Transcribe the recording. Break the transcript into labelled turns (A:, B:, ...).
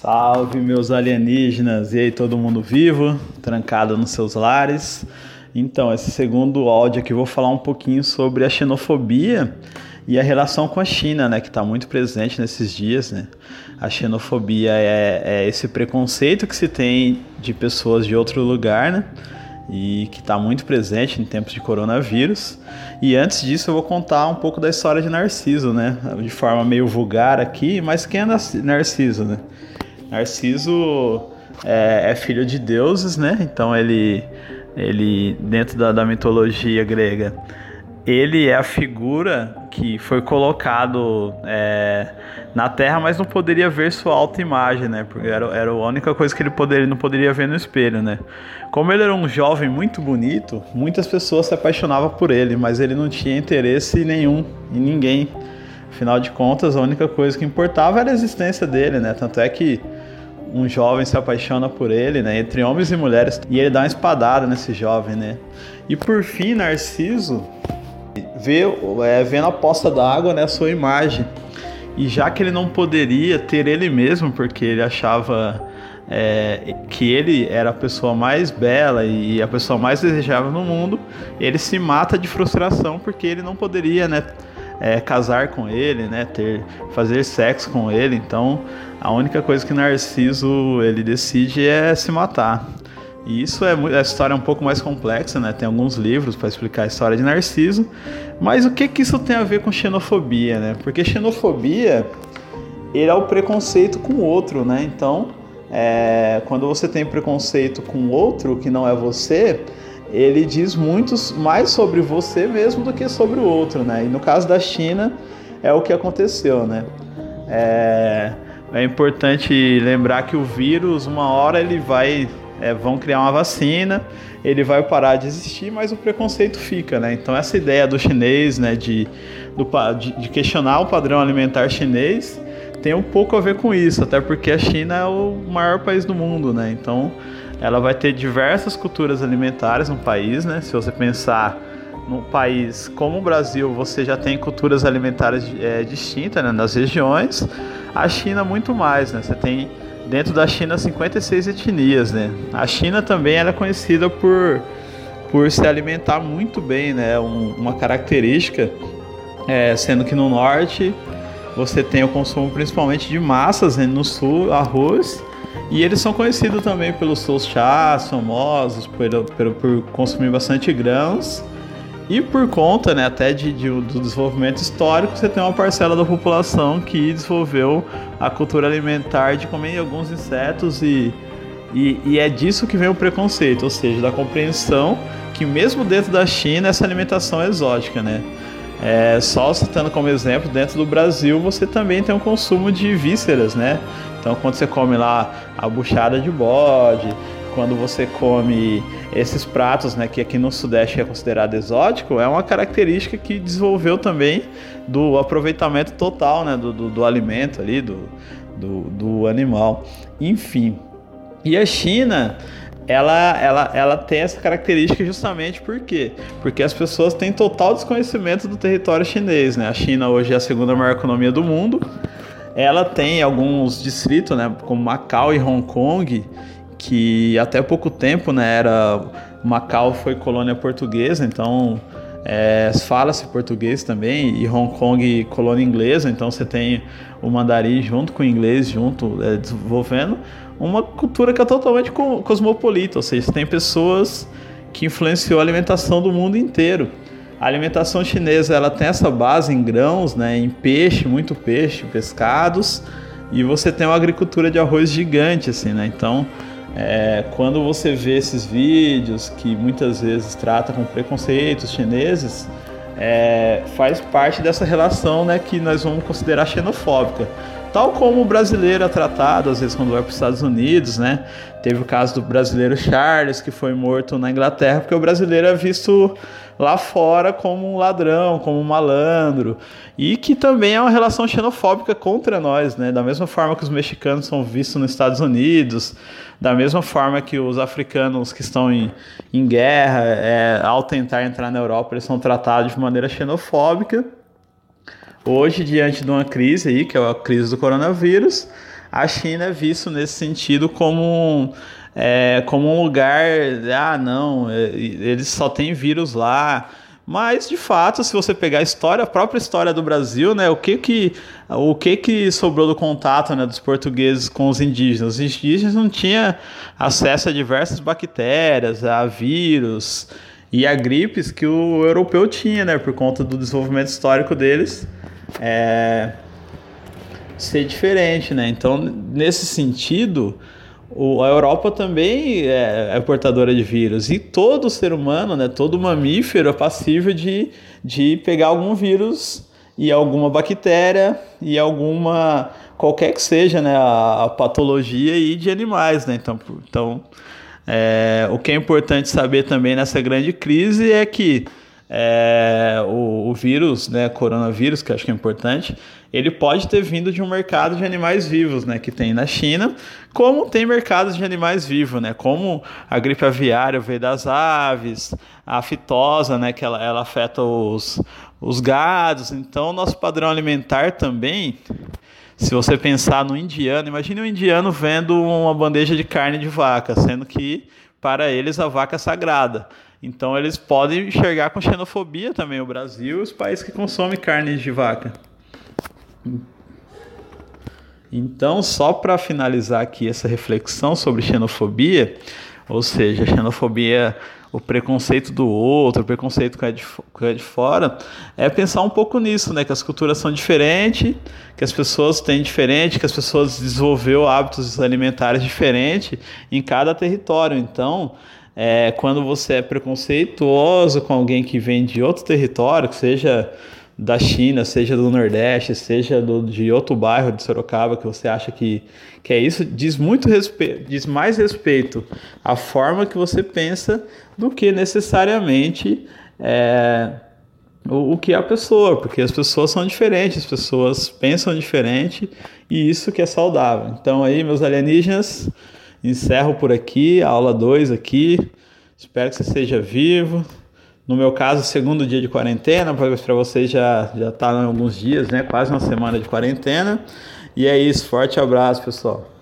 A: Salve, meus alienígenas! E aí, todo mundo vivo, trancado nos seus lares? Então, esse segundo áudio aqui eu vou falar um pouquinho sobre a xenofobia e a relação com a China, né, que está muito presente nesses dias. Né? A xenofobia é, é esse preconceito que se tem de pessoas de outro lugar, né? e que está muito presente em tempos de coronavírus. E antes disso, eu vou contar um pouco da história de Narciso, né? De forma meio vulgar aqui, mas quem é Narciso, né? Narciso é, é filho de deuses, né? Então ele, ele dentro da, da mitologia grega, ele é a figura que foi colocado é, na Terra, mas não poderia ver sua autoimagem, né? Porque era, era a única coisa que ele poderia, não poderia ver no espelho, né? Como ele era um jovem muito bonito, muitas pessoas se apaixonavam por ele, mas ele não tinha interesse nenhum em ninguém. Afinal de contas, a única coisa que importava era a existência dele, né? Tanto é que um jovem se apaixona por ele, né? Entre homens e mulheres, e ele dá uma espadada nesse jovem, né? E por fim, Narciso vê, é, vê na poça d'água né, a sua imagem. E já que ele não poderia ter ele mesmo, porque ele achava é, que ele era a pessoa mais bela e a pessoa mais desejável no mundo, ele se mata de frustração porque ele não poderia, né? É, casar com ele, né, ter, fazer sexo com ele. Então, a única coisa que Narciso ele decide é se matar. E isso é a história é um pouco mais complexa, né? Tem alguns livros para explicar a história de Narciso. Mas o que que isso tem a ver com xenofobia, né? Porque xenofobia ele é o preconceito com o outro, né? Então, é, quando você tem preconceito com outro que não é você, ele diz muito mais sobre você mesmo do que sobre o outro, né? E no caso da China é o que aconteceu, né? É, é importante lembrar que o vírus, uma hora ele vai é, vão criar uma vacina, ele vai parar de existir, mas o preconceito fica, né? Então essa ideia do chinês, né, de, do, de, de questionar o padrão alimentar chinês, tem um pouco a ver com isso, até porque a China é o maior país do mundo, né? Então ela vai ter diversas culturas alimentares no país, né? Se você pensar num país como o Brasil, você já tem culturas alimentares é, distintas né, nas regiões. A China muito mais, né? Você tem dentro da China 56 etnias, né? A China também é conhecida por, por se alimentar muito bem, né? Um, uma característica, é, sendo que no norte você tem o consumo principalmente de massas, né? no sul arroz e eles são conhecidos também pelos seus chás famosos, por, por, por consumir bastante grãos. E por conta né, até de, de, do desenvolvimento histórico, você tem uma parcela da população que desenvolveu a cultura alimentar de comer alguns insetos e, e, e, é disso que vem o preconceito, ou seja, da compreensão que mesmo dentro da China essa alimentação é exótica, né? É, só citando como exemplo, dentro do Brasil você também tem um consumo de vísceras, né? Então quando você come lá a buchada de bode, quando você come esses pratos, né, que aqui no Sudeste é considerado exótico, é uma característica que desenvolveu também do aproveitamento total, né, do, do, do alimento ali, do, do, do animal. Enfim, e a China ela, ela, ela tem essa característica justamente por quê? Porque as pessoas têm total desconhecimento do território chinês, né? A China hoje é a segunda maior economia do mundo. Ela tem alguns distritos, né, como Macau e Hong Kong, que até pouco tempo, né, era Macau foi colônia portuguesa, então é, fala-se português também e Hong Kong colônia inglesa, então você tem o mandarim junto com o inglês junto é, desenvolvendo uma cultura que é totalmente cosmopolita, ou seja, tem pessoas que influenciou a alimentação do mundo inteiro. A alimentação chinesa ela tem essa base em grãos, né, em peixe, muito peixe, pescados, e você tem uma agricultura de arroz gigante, assim, né? Então é, quando você vê esses vídeos que muitas vezes tratam com preconceitos chineses, é, faz parte dessa relação né, que nós vamos considerar xenofóbica. Tal como o brasileiro é tratado, às vezes, quando vai para os Estados Unidos, né? Teve o caso do brasileiro Charles, que foi morto na Inglaterra, porque o brasileiro é visto lá fora como um ladrão, como um malandro, e que também é uma relação xenofóbica contra nós, né? Da mesma forma que os mexicanos são vistos nos Estados Unidos, da mesma forma que os africanos que estão em, em guerra, é, ao tentar entrar na Europa, eles são tratados de maneira xenofóbica. Hoje, diante de uma crise aí, que é a crise do coronavírus, a China é visto nesse sentido como, é, como um lugar, ah, não, é, eles só têm vírus lá. Mas de fato, se você pegar a história, a própria história do Brasil, né, o que que o que que sobrou do contato, né, dos portugueses com os indígenas? Os indígenas não tinham acesso a diversas bactérias, a vírus e a gripes que o europeu tinha, né, por conta do desenvolvimento histórico deles. É, ser diferente, né? Então, nesse sentido, o, a Europa também é, é, portadora de vírus e todo ser humano, né, todo mamífero é passível de, de pegar algum vírus e alguma bactéria e alguma qualquer que seja, né, a, a patologia e de animais, né? Então, então é, o que é importante saber também nessa grande crise é que é, o, o, vírus, né, coronavírus, que acho que é importante, ele pode ter vindo de um mercado de animais vivos, né, que tem na China, como tem mercados de animais vivos, né, como a gripe aviária veio das aves, a fitosa, né, que ela, ela afeta os, os gados, então nosso padrão alimentar também, se você pensar no indiano, imagine um indiano vendo uma bandeja de carne de vaca, sendo que para eles a vaca é sagrada. Então eles podem enxergar com xenofobia também o Brasil e os países que consomem carne de vaca. Então, só para finalizar aqui essa reflexão sobre xenofobia, ou seja, xenofobia, o preconceito do outro, o preconceito com a de, a de fora, é pensar um pouco nisso, né? Que as culturas são diferentes, que as pessoas têm diferente, que as pessoas desenvolveram hábitos alimentares diferentes em cada território. Então, é, quando você é preconceituoso com alguém que vem de outro território, que seja da China, seja do Nordeste, seja do, de outro bairro de Sorocaba, que você acha que, que é isso, diz muito respeito, diz mais respeito à forma que você pensa do que necessariamente é, o, o que é a pessoa, porque as pessoas são diferentes, as pessoas pensam diferente e isso que é saudável. Então aí, meus alienígenas, encerro por aqui, a aula 2 aqui. Espero que você esteja vivo. No meu caso, segundo dia de quarentena, para vocês já já tá em alguns dias, né? Quase uma semana de quarentena. E é isso, forte abraço, pessoal.